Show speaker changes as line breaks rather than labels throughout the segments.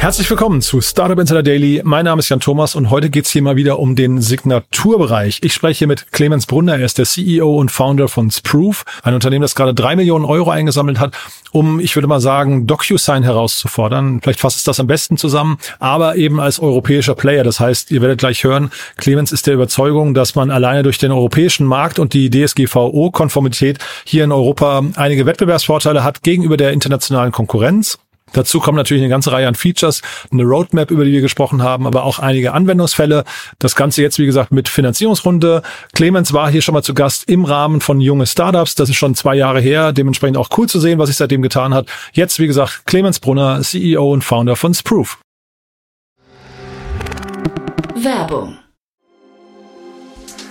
Herzlich willkommen zu Startup Insider Daily. Mein Name ist Jan Thomas und heute geht's hier mal wieder um den Signaturbereich. Ich spreche hier mit Clemens Brunner. Er ist der CEO und Founder von Sproof, ein Unternehmen, das gerade drei Millionen Euro eingesammelt hat, um, ich würde mal sagen, DocuSign herauszufordern. Vielleicht fasst es das am besten zusammen, aber eben als europäischer Player. Das heißt, ihr werdet gleich hören, Clemens ist der Überzeugung, dass man alleine durch den europäischen Markt und die DSGVO-Konformität hier in Europa einige Wettbewerbsvorteile hat gegenüber der internationalen Konkurrenz. Dazu kommen natürlich eine ganze Reihe an Features, eine Roadmap, über die wir gesprochen haben, aber auch einige Anwendungsfälle. Das Ganze jetzt, wie gesagt, mit Finanzierungsrunde. Clemens war hier schon mal zu Gast im Rahmen von junge Startups. Das ist schon zwei Jahre her. Dementsprechend auch cool zu sehen, was sich seitdem getan hat. Jetzt, wie gesagt, Clemens Brunner, CEO und Founder von Sproof.
Werbung.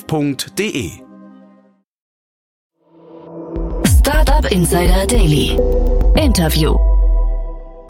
startup.de.
Startup Insider Daily. Interview.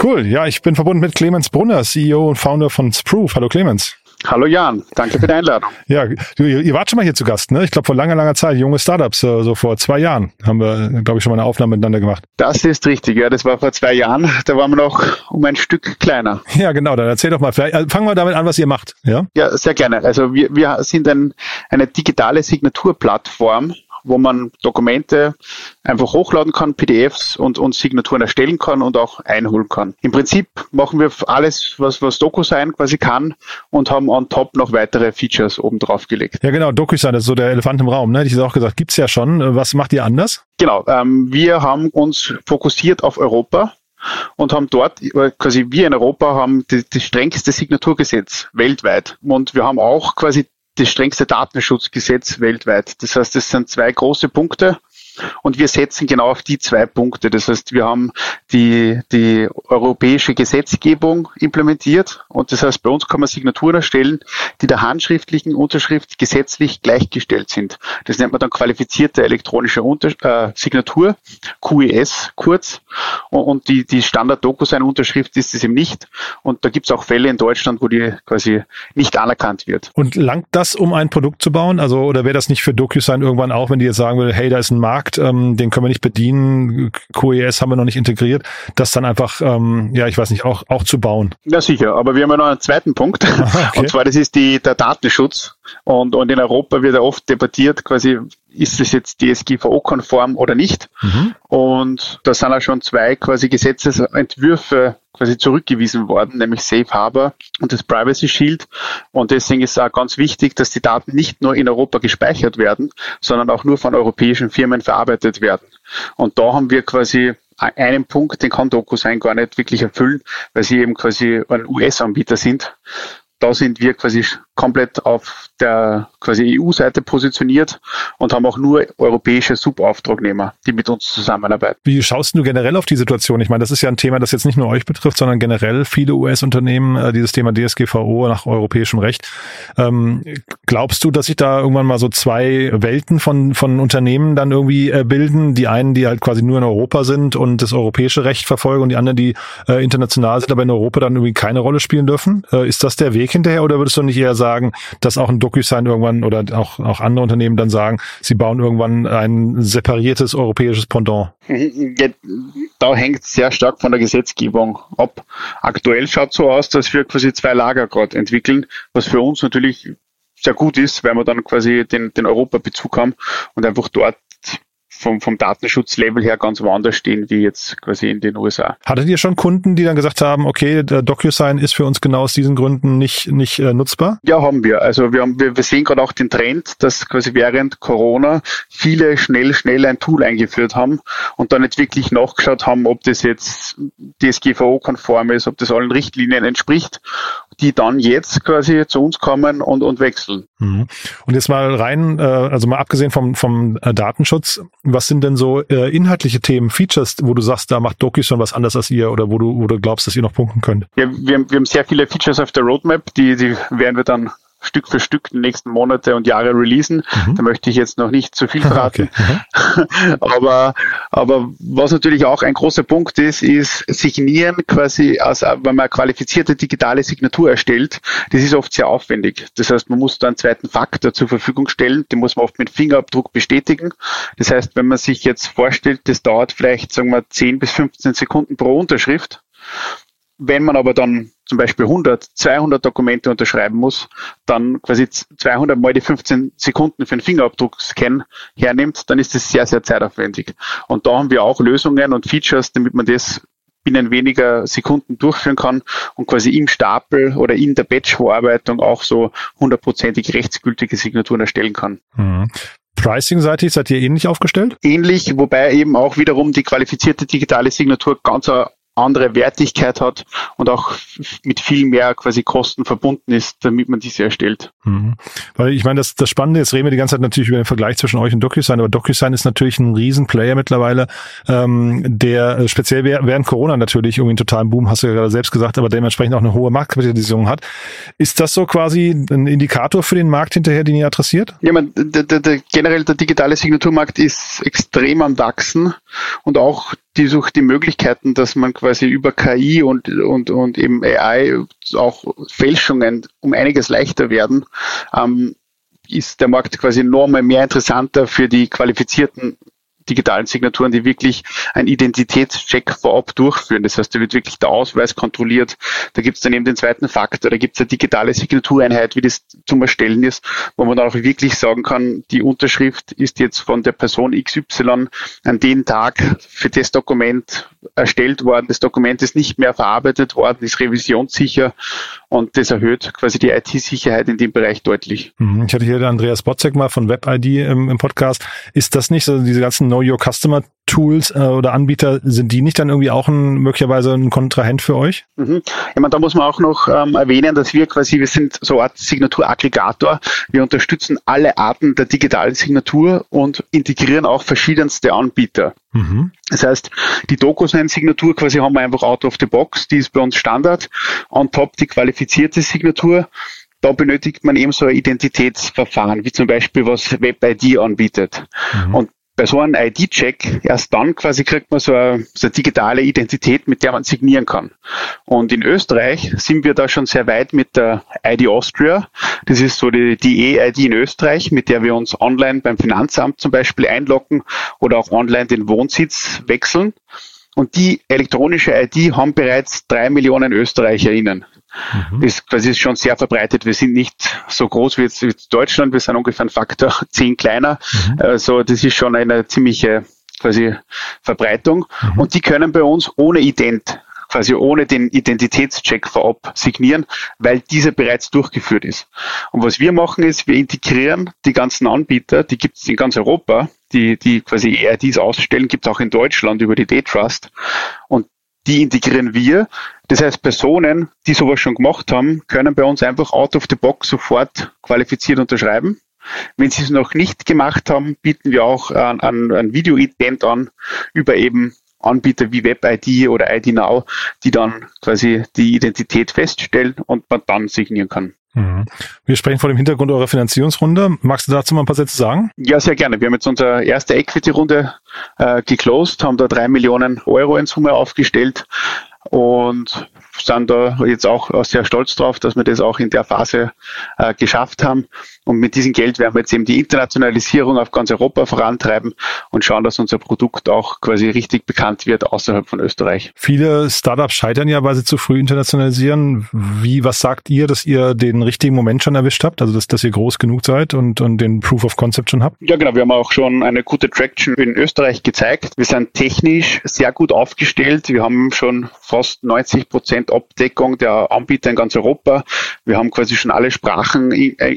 Cool. Ja, ich bin verbunden mit Clemens Brunner, CEO und Founder von Sproof. Hallo Clemens.
Hallo Jan, danke für die Einladung.
Ja, ihr wart schon mal hier zu Gast, ne? Ich glaube vor langer, langer Zeit, junge Startups, äh, so vor zwei Jahren haben wir, glaube ich, schon mal eine Aufnahme miteinander gemacht.
Das ist richtig, ja, das war vor zwei Jahren, da waren wir noch um ein Stück kleiner.
Ja, genau, dann erzähl doch mal, vielleicht, äh, fangen wir damit an, was ihr macht, ja?
Ja, sehr gerne. Also wir, wir sind ein, eine digitale Signaturplattform, wo man Dokumente einfach hochladen kann, PDFs und, und Signaturen erstellen kann und auch einholen kann. Im Prinzip machen wir alles, was, was DocuSign quasi kann und haben on top noch weitere Features oben drauf gelegt.
Ja genau, DocuSign ist so der Elefant im Raum, ne? Ich auch gesagt, gibt's ja schon. Was macht ihr anders?
Genau, ähm, wir haben uns fokussiert auf Europa und haben dort, quasi wir in Europa haben das, das strengste Signaturgesetz weltweit. Und wir haben auch quasi das strengste Datenschutzgesetz weltweit. Das heißt, es sind zwei große Punkte. Und wir setzen genau auf die zwei Punkte. Das heißt, wir haben die, die europäische Gesetzgebung implementiert. Und das heißt, bei uns kann man Signaturen erstellen, die der handschriftlichen Unterschrift gesetzlich gleichgestellt sind. Das nennt man dann qualifizierte elektronische Unter äh, Signatur, QES kurz. Und, und die, die Standard-DocuSign-Unterschrift ist es eben nicht. Und da gibt es auch Fälle in Deutschland, wo die quasi nicht anerkannt wird.
Und langt das, um ein Produkt zu bauen? Also, oder wäre das nicht für DocuSign irgendwann auch, wenn die jetzt sagen würde, hey, da ist ein Markt, Markt, ähm, den können wir nicht bedienen, QES haben wir noch nicht integriert, das dann einfach, ähm, ja, ich weiß nicht, auch, auch zu bauen.
Ja, sicher, aber wir haben ja noch einen zweiten Punkt, okay. und zwar das ist die, der Datenschutz. Und, und in Europa wird ja oft debattiert, quasi, ist es jetzt DSGVO-konform oder nicht? Mhm. Und da sind auch schon zwei quasi Gesetzesentwürfe quasi zurückgewiesen worden, nämlich Safe Harbor und das Privacy Shield. Und deswegen ist auch ganz wichtig, dass die Daten nicht nur in Europa gespeichert werden, sondern auch nur von europäischen Firmen verarbeitet werden. Und da haben wir quasi einen Punkt, den kann DocuSign gar nicht wirklich erfüllen, weil sie eben quasi ein US-Anbieter sind. Da sind wir quasi komplett auf der quasi EU-Seite positioniert und haben auch nur europäische Subauftragnehmer, die mit uns zusammenarbeiten.
Wie schaust du generell auf die Situation? Ich meine, das ist ja ein Thema, das jetzt nicht nur euch betrifft, sondern generell viele US-Unternehmen, äh, dieses Thema DSGVO nach europäischem Recht. Ähm, glaubst du, dass sich da irgendwann mal so zwei Welten von, von Unternehmen dann irgendwie äh, bilden? Die einen, die halt quasi nur in Europa sind und das europäische Recht verfolgen und die anderen, die äh, international sind, aber in Europa dann irgendwie keine Rolle spielen dürfen? Äh, ist das der Weg hinterher oder würdest du nicht eher sagen, dass auch ein DocuSign irgendwann oder auch, auch andere Unternehmen dann sagen, sie bauen irgendwann ein separiertes europäisches Pendant?
Da hängt sehr stark von der Gesetzgebung ab. Aktuell schaut so aus, dass wir quasi zwei Lager gerade entwickeln, was für uns natürlich sehr gut ist, weil wir dann quasi den, den Europabezug haben und einfach dort vom, vom Datenschutzlevel her ganz woanders stehen wie jetzt quasi in den USA.
Hattet ihr schon Kunden, die dann gesagt haben, okay, der DocuSign ist für uns genau aus diesen Gründen nicht, nicht äh, nutzbar?
Ja, haben wir. Also wir, haben, wir, wir sehen gerade auch den Trend, dass quasi während Corona viele schnell, schnell ein Tool eingeführt haben und dann nicht wirklich nachgeschaut haben, ob das jetzt DSGVO-konform ist, ob das allen Richtlinien entspricht, die dann jetzt quasi zu uns kommen und, und wechseln.
Mhm. Und jetzt mal rein, äh, also mal abgesehen vom, vom äh, Datenschutz, was sind denn so äh, inhaltliche Themen, Features, wo du sagst, da macht Doki schon was anders als ihr oder wo du, wo du glaubst, dass ihr noch punkten könnt?
Ja, wir, wir haben sehr viele Features auf der Roadmap, die, die werden wir dann Stück für Stück die nächsten Monate und Jahre releasen. Mhm. Da möchte ich jetzt noch nicht zu viel verraten. Okay. Mhm. aber, aber was natürlich auch ein großer Punkt ist, ist Signieren quasi, als, wenn man eine qualifizierte digitale Signatur erstellt. Das ist oft sehr aufwendig. Das heißt, man muss da einen zweiten Faktor zur Verfügung stellen. Den muss man oft mit Fingerabdruck bestätigen. Das heißt, wenn man sich jetzt vorstellt, das dauert vielleicht, sagen wir, 10 bis 15 Sekunden pro Unterschrift. Wenn man aber dann zum Beispiel 100, 200 Dokumente unterschreiben muss, dann quasi 200 mal die 15 Sekunden für einen Fingerabdruckscan hernimmt, dann ist das sehr, sehr zeitaufwendig. Und da haben wir auch Lösungen und Features, damit man das binnen weniger Sekunden durchführen kann und quasi im Stapel oder in der Batch-Verarbeitung auch so hundertprozentig rechtsgültige Signaturen erstellen kann. Mhm.
Pricing-seitig seid ihr ähnlich aufgestellt?
Ähnlich, wobei eben auch wiederum die qualifizierte digitale Signatur ganz andere Wertigkeit hat und auch mit viel mehr quasi Kosten verbunden ist, damit man diese erstellt.
Mhm. Weil ich meine, das, das Spannende, jetzt reden wir die ganze Zeit natürlich über den Vergleich zwischen euch und DocuSign, aber DocuSign ist natürlich ein Riesenplayer mittlerweile, ähm, der äh, speziell während Corona natürlich irgendwie einen totalen Boom, hast du ja gerade selbst gesagt, aber dementsprechend auch eine hohe Marktkapitalisierung hat. Ist das so quasi ein Indikator für den Markt hinterher, den ihr adressiert?
Ja, man, der, der, der, generell der digitale Signaturmarkt ist extrem am Wachsen und auch die sucht die Möglichkeiten, dass man quasi über KI und, und, und eben AI auch Fälschungen um einiges leichter werden, ähm, ist der Markt quasi nochmal mehr interessanter für die qualifizierten digitalen Signaturen, die wirklich einen Identitätscheck vorab durchführen. Das heißt, da wird wirklich der Ausweis kontrolliert. Da gibt es dann eben den zweiten Faktor, da gibt es eine digitale Signatureinheit, wie das zum Erstellen ist, wo man dann auch wirklich sagen kann, die Unterschrift ist jetzt von der Person XY an den Tag für das Dokument erstellt worden. Das Dokument ist nicht mehr verarbeitet worden, ist revisionssicher und das erhöht quasi die IT-Sicherheit in dem Bereich deutlich.
Mhm. Ich hatte hier den Andreas Botzek mal von WebID im, im Podcast. Ist das nicht so, diese ganzen Know Your Customer Tools äh, oder Anbieter, sind die nicht dann irgendwie auch ein, möglicherweise ein Kontrahent für euch?
Mhm. Ich meine, da muss man auch noch ähm, erwähnen, dass wir quasi, wir sind so eine Art Signaturaggregator. Wir unterstützen alle Arten der digitalen Signatur und integrieren auch verschiedenste Anbieter. Mhm. Das heißt, die DocuSign-Signatur quasi haben wir einfach out of the box, die ist bei uns Standard. On top die qualifizierte Signatur da benötigt man eben so ein Identitätsverfahren, wie zum Beispiel was WebID anbietet. Mhm. Und bei so einem ID-Check, erst dann quasi kriegt man so eine, so eine, digitale Identität, mit der man signieren kann. Und in Österreich sind wir da schon sehr weit mit der ID Austria. Das ist so die, die E-ID in Österreich, mit der wir uns online beim Finanzamt zum Beispiel einloggen oder auch online den Wohnsitz wechseln. Und die elektronische ID haben bereits drei Millionen ÖsterreicherInnen. Mhm. Das quasi ist schon sehr verbreitet. Wir sind nicht so groß wie jetzt, wie Deutschland. Wir sind ungefähr ein Faktor zehn kleiner. Mhm. Also das ist schon eine ziemliche quasi Verbreitung. Mhm. Und die können bei uns ohne Ident quasi ohne den Identitätscheck vorab signieren, weil dieser bereits durchgeführt ist. Und was wir machen ist, wir integrieren die ganzen Anbieter, die gibt es in ganz Europa, die, die quasi ERDs ausstellen, gibt es auch in Deutschland über die Daytrust. Und die integrieren wir. Das heißt, Personen, die sowas schon gemacht haben, können bei uns einfach out of the box sofort qualifiziert unterschreiben. Wenn sie es noch nicht gemacht haben, bieten wir auch ein, ein, ein Video-Ident an über eben Anbieter wie WebID oder ID Now, die dann quasi die Identität feststellen und man dann signieren kann.
Mhm. Wir sprechen vor dem Hintergrund eurer Finanzierungsrunde. Magst du dazu mal ein paar Sätze sagen?
Ja, sehr gerne. Wir haben jetzt unsere erste Equity-Runde äh, geclosed, haben da drei Millionen Euro in Summe aufgestellt und sind da jetzt auch sehr stolz drauf, dass wir das auch in der Phase äh, geschafft haben Und mit diesem Geld werden wir jetzt eben die Internationalisierung auf ganz Europa vorantreiben und schauen, dass unser Produkt auch quasi richtig bekannt wird außerhalb von Österreich.
Viele Startups scheitern ja, weil sie zu früh internationalisieren. Wie, was sagt ihr, dass ihr den richtigen Moment schon erwischt habt? Also, dass, dass ihr groß genug seid und, und den Proof of Concept schon habt?
Ja, genau. Wir haben auch schon eine gute Traction in Österreich gezeigt. Wir sind technisch sehr gut aufgestellt. Wir haben schon fast 90 Prozent Abdeckung der Anbieter in ganz Europa. Wir haben quasi schon alle Sprachen äh,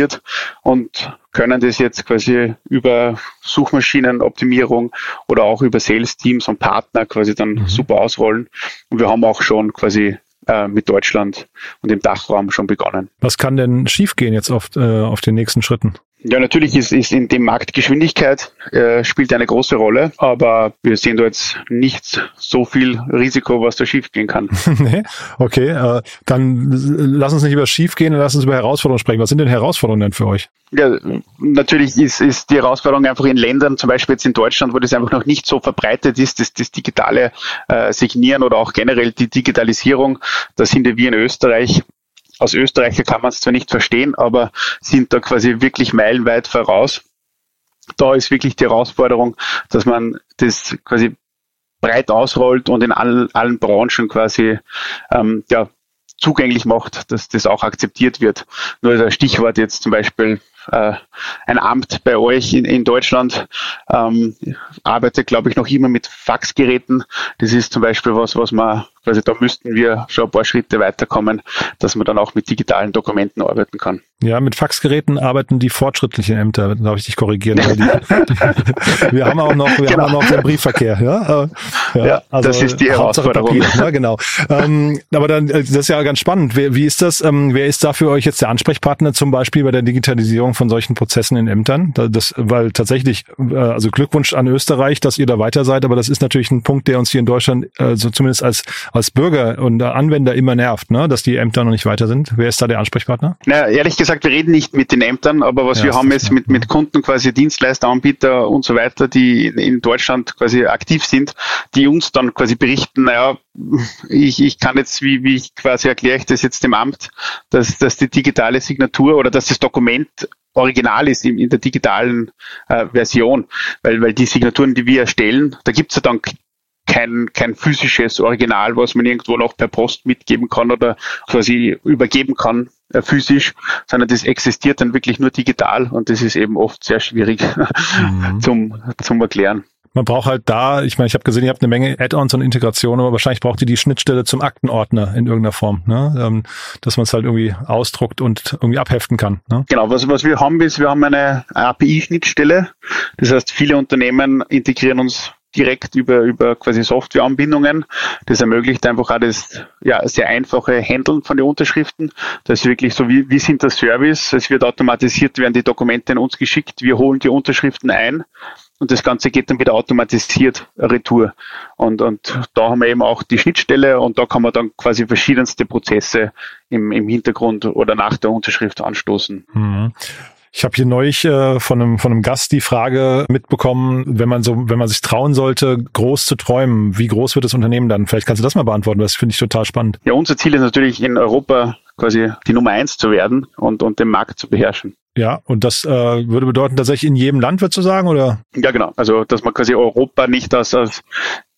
implementiert und können das jetzt quasi über Suchmaschinenoptimierung oder auch über Sales Teams und Partner quasi dann mhm. super ausrollen. Und wir haben auch schon quasi äh, mit Deutschland und dem Dachraum schon begonnen.
Was kann denn schiefgehen jetzt auf, äh, auf den nächsten Schritten?
Ja, natürlich ist, ist in dem Markt Geschwindigkeit äh, spielt eine große Rolle, aber wir sehen da jetzt nicht so viel Risiko, was da schiefgehen kann.
nee, okay, äh, dann lass uns nicht über schiefgehen, lass uns über Herausforderungen sprechen. Was sind denn Herausforderungen denn für euch?
Ja, natürlich ist, ist die Herausforderung einfach in Ländern, zum Beispiel jetzt in Deutschland, wo das einfach noch nicht so verbreitet ist, das, das digitale äh, Signieren oder auch generell die Digitalisierung. Da sind wir in Österreich aus Österreicher kann man es zwar nicht verstehen, aber sind da quasi wirklich meilenweit voraus. Da ist wirklich die Herausforderung, dass man das quasi breit ausrollt und in allen, allen Branchen quasi ähm, ja, zugänglich macht, dass das auch akzeptiert wird. Nur das Stichwort jetzt zum Beispiel äh, ein Amt bei euch in, in Deutschland ähm, arbeitet, glaube ich, noch immer mit Faxgeräten. Das ist zum Beispiel was, was man also da müssten wir schon ein paar Schritte weiterkommen, dass man dann auch mit digitalen Dokumenten arbeiten kann.
Ja, mit Faxgeräten arbeiten die fortschrittlichen Ämter, darf ich dich korrigieren. Die, wir haben auch noch, wir genau. haben auch noch den Briefverkehr. Ja,
ja, ja also das ist die Herausforderung.
Papier, ja, genau. ähm, aber dann, äh, das ist ja ganz spannend. Wer, wie ist das? Ähm, wer ist da für euch jetzt der Ansprechpartner zum Beispiel bei der Digitalisierung von solchen Prozessen in Ämtern? Das, weil tatsächlich, äh, also Glückwunsch an Österreich, dass ihr da weiter seid, aber das ist natürlich ein Punkt, der uns hier in Deutschland äh, so zumindest als als Bürger und Anwender immer nervt, ne? dass die Ämter noch nicht weiter sind. Wer ist da der Ansprechpartner?
Na, ehrlich gesagt, wir reden nicht mit den Ämtern, aber was ja, wir haben jetzt mit, mit Kunden quasi Dienstleister, Anbieter und so weiter, die in Deutschland quasi aktiv sind, die uns dann quasi berichten, naja, ich, ich kann jetzt, wie, wie ich quasi erkläre ich das jetzt dem Amt, dass, dass die digitale Signatur oder dass das Dokument original ist in, in der digitalen äh, Version, weil, weil die Signaturen, die wir erstellen, da gibt es ja dann kein, kein physisches Original, was man irgendwo noch per Post mitgeben kann oder quasi übergeben kann äh, physisch, sondern das existiert dann wirklich nur digital und das ist eben oft sehr schwierig mhm. zum, zum Erklären.
Man braucht halt da, ich meine, ich habe gesehen, ihr habt eine Menge Add-ons und Integrationen, aber wahrscheinlich braucht ihr die Schnittstelle zum Aktenordner in irgendeiner Form, ne? Ähm, dass man es halt irgendwie ausdruckt und irgendwie abheften kann. Ne?
Genau, was, was wir haben ist, wir haben eine API-Schnittstelle. Das heißt, viele Unternehmen integrieren uns direkt über, über quasi Softwareanbindungen. Das ermöglicht einfach auch das ja, sehr einfache Handeln von den Unterschriften. Das ist wirklich so, wie, wie sind das Service? Es wird automatisiert, werden die Dokumente an uns geschickt, wir holen die Unterschriften ein und das Ganze geht dann wieder automatisiert retour. Und, und da haben wir eben auch die Schnittstelle und da kann man dann quasi verschiedenste Prozesse im, im Hintergrund oder nach der Unterschrift anstoßen.
Mhm. Ich habe hier neulich äh, von, einem, von einem Gast die Frage mitbekommen, wenn man so, wenn man sich trauen sollte, groß zu träumen, wie groß wird das Unternehmen dann? Vielleicht kannst du das mal beantworten, das finde ich total spannend.
Ja, unser Ziel ist natürlich in Europa quasi die Nummer eins zu werden und, und den Markt zu beherrschen.
Ja, und das äh, würde bedeuten, tatsächlich in jedem Land, würdest du sagen, oder?
Ja, genau. Also, dass man quasi Europa nicht als, als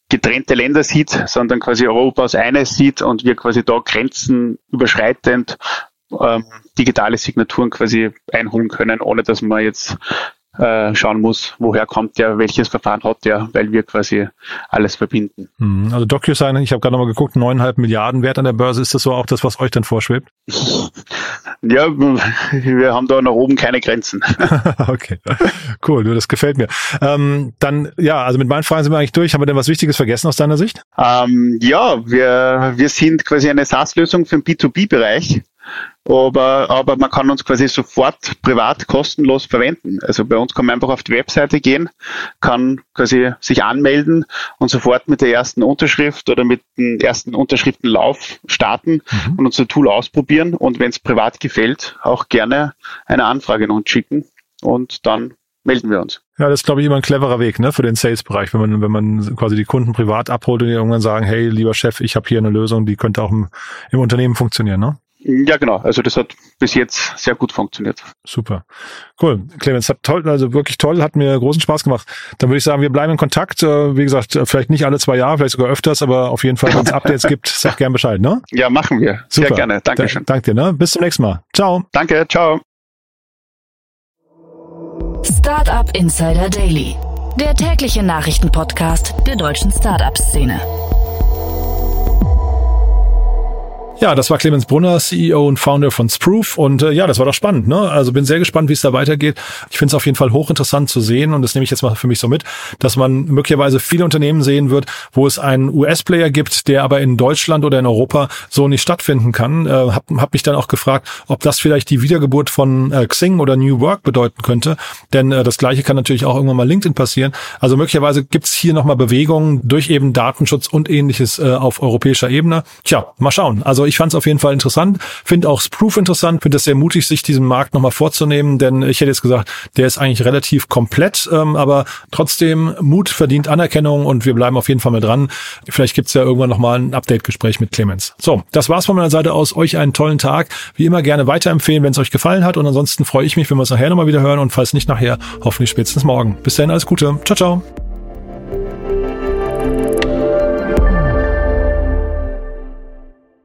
getrennte Länder sieht, sondern quasi Europa als eines sieht und wir quasi da Grenzen überschreitend ähm, digitale Signaturen quasi einholen können, ohne dass man jetzt äh, schauen muss, woher kommt der, welches Verfahren hat der, weil wir quasi alles verbinden.
Mhm. Also DocuSign, ich habe gerade nochmal geguckt, neuneinhalb Milliarden Wert an der Börse. Ist das so auch das, was euch dann vorschwebt?
ja, wir haben da nach oben keine Grenzen.
okay, cool, das gefällt mir. Ähm, dann, ja, also mit meinen Fragen sind wir eigentlich durch. Haben wir denn was Wichtiges vergessen aus deiner Sicht?
Ähm, ja, wir, wir sind quasi eine SaaS-Lösung für den B2B-Bereich aber, aber man kann uns quasi sofort privat kostenlos verwenden. Also bei uns kann man einfach auf die Webseite gehen, kann quasi sich anmelden und sofort mit der ersten Unterschrift oder mit dem ersten Unterschriftenlauf starten mhm. und unser Tool ausprobieren und wenn es privat gefällt, auch gerne eine Anfrage an uns schicken und dann melden wir uns.
Ja, das ist, glaube ich, immer ein cleverer Weg ne, für den Sales-Bereich, wenn man, wenn man quasi die Kunden privat abholt und die irgendwann sagen, hey, lieber Chef, ich habe hier eine Lösung, die könnte auch im, im Unternehmen funktionieren. Ne?
Ja, genau. Also das hat bis jetzt sehr gut funktioniert.
Super. Cool. Clemens, hat toll, also wirklich toll, hat mir großen Spaß gemacht. Dann würde ich sagen, wir bleiben in Kontakt. Äh, wie gesagt, vielleicht nicht alle zwei Jahre, vielleicht sogar öfters, aber auf jeden Fall, wenn es Updates gibt, sag gern Bescheid, ne?
Ja, machen wir. Super. Sehr gerne. Dankeschön.
Da, danke dir, ne? Bis zum nächsten Mal. Ciao.
Danke, ciao.
Startup Insider Daily. Der tägliche Nachrichtenpodcast der deutschen Startup-Szene.
Ja, das war Clemens Brunner, CEO und Founder von Sproof. Und äh, ja, das war doch spannend. Ne? Also bin sehr gespannt, wie es da weitergeht. Ich finde es auf jeden Fall hochinteressant zu sehen, und das nehme ich jetzt mal für mich so mit, dass man möglicherweise viele Unternehmen sehen wird, wo es einen US-Player gibt, der aber in Deutschland oder in Europa so nicht stattfinden kann. Äh, hab, hab mich dann auch gefragt, ob das vielleicht die Wiedergeburt von äh, Xing oder New Work bedeuten könnte. Denn äh, das gleiche kann natürlich auch irgendwann mal LinkedIn passieren. Also möglicherweise gibt es hier nochmal Bewegungen durch eben Datenschutz und ähnliches äh, auf europäischer Ebene. Tja, mal schauen. Also ich fand es auf jeden Fall interessant, finde auch Sproof interessant, finde es sehr mutig, sich diesen Markt nochmal vorzunehmen, denn ich hätte jetzt gesagt, der ist eigentlich relativ komplett, ähm, aber trotzdem Mut verdient Anerkennung und wir bleiben auf jeden Fall mal dran. Vielleicht gibt's ja irgendwann nochmal ein Update-Gespräch mit Clemens. So, das war's von meiner Seite aus. Euch einen tollen Tag. Wie immer gerne weiterempfehlen, wenn es euch gefallen hat und ansonsten freue ich mich, wenn wir uns nachher nochmal wieder hören und falls nicht nachher, hoffentlich spätestens morgen. Bis dahin alles Gute. Ciao, ciao.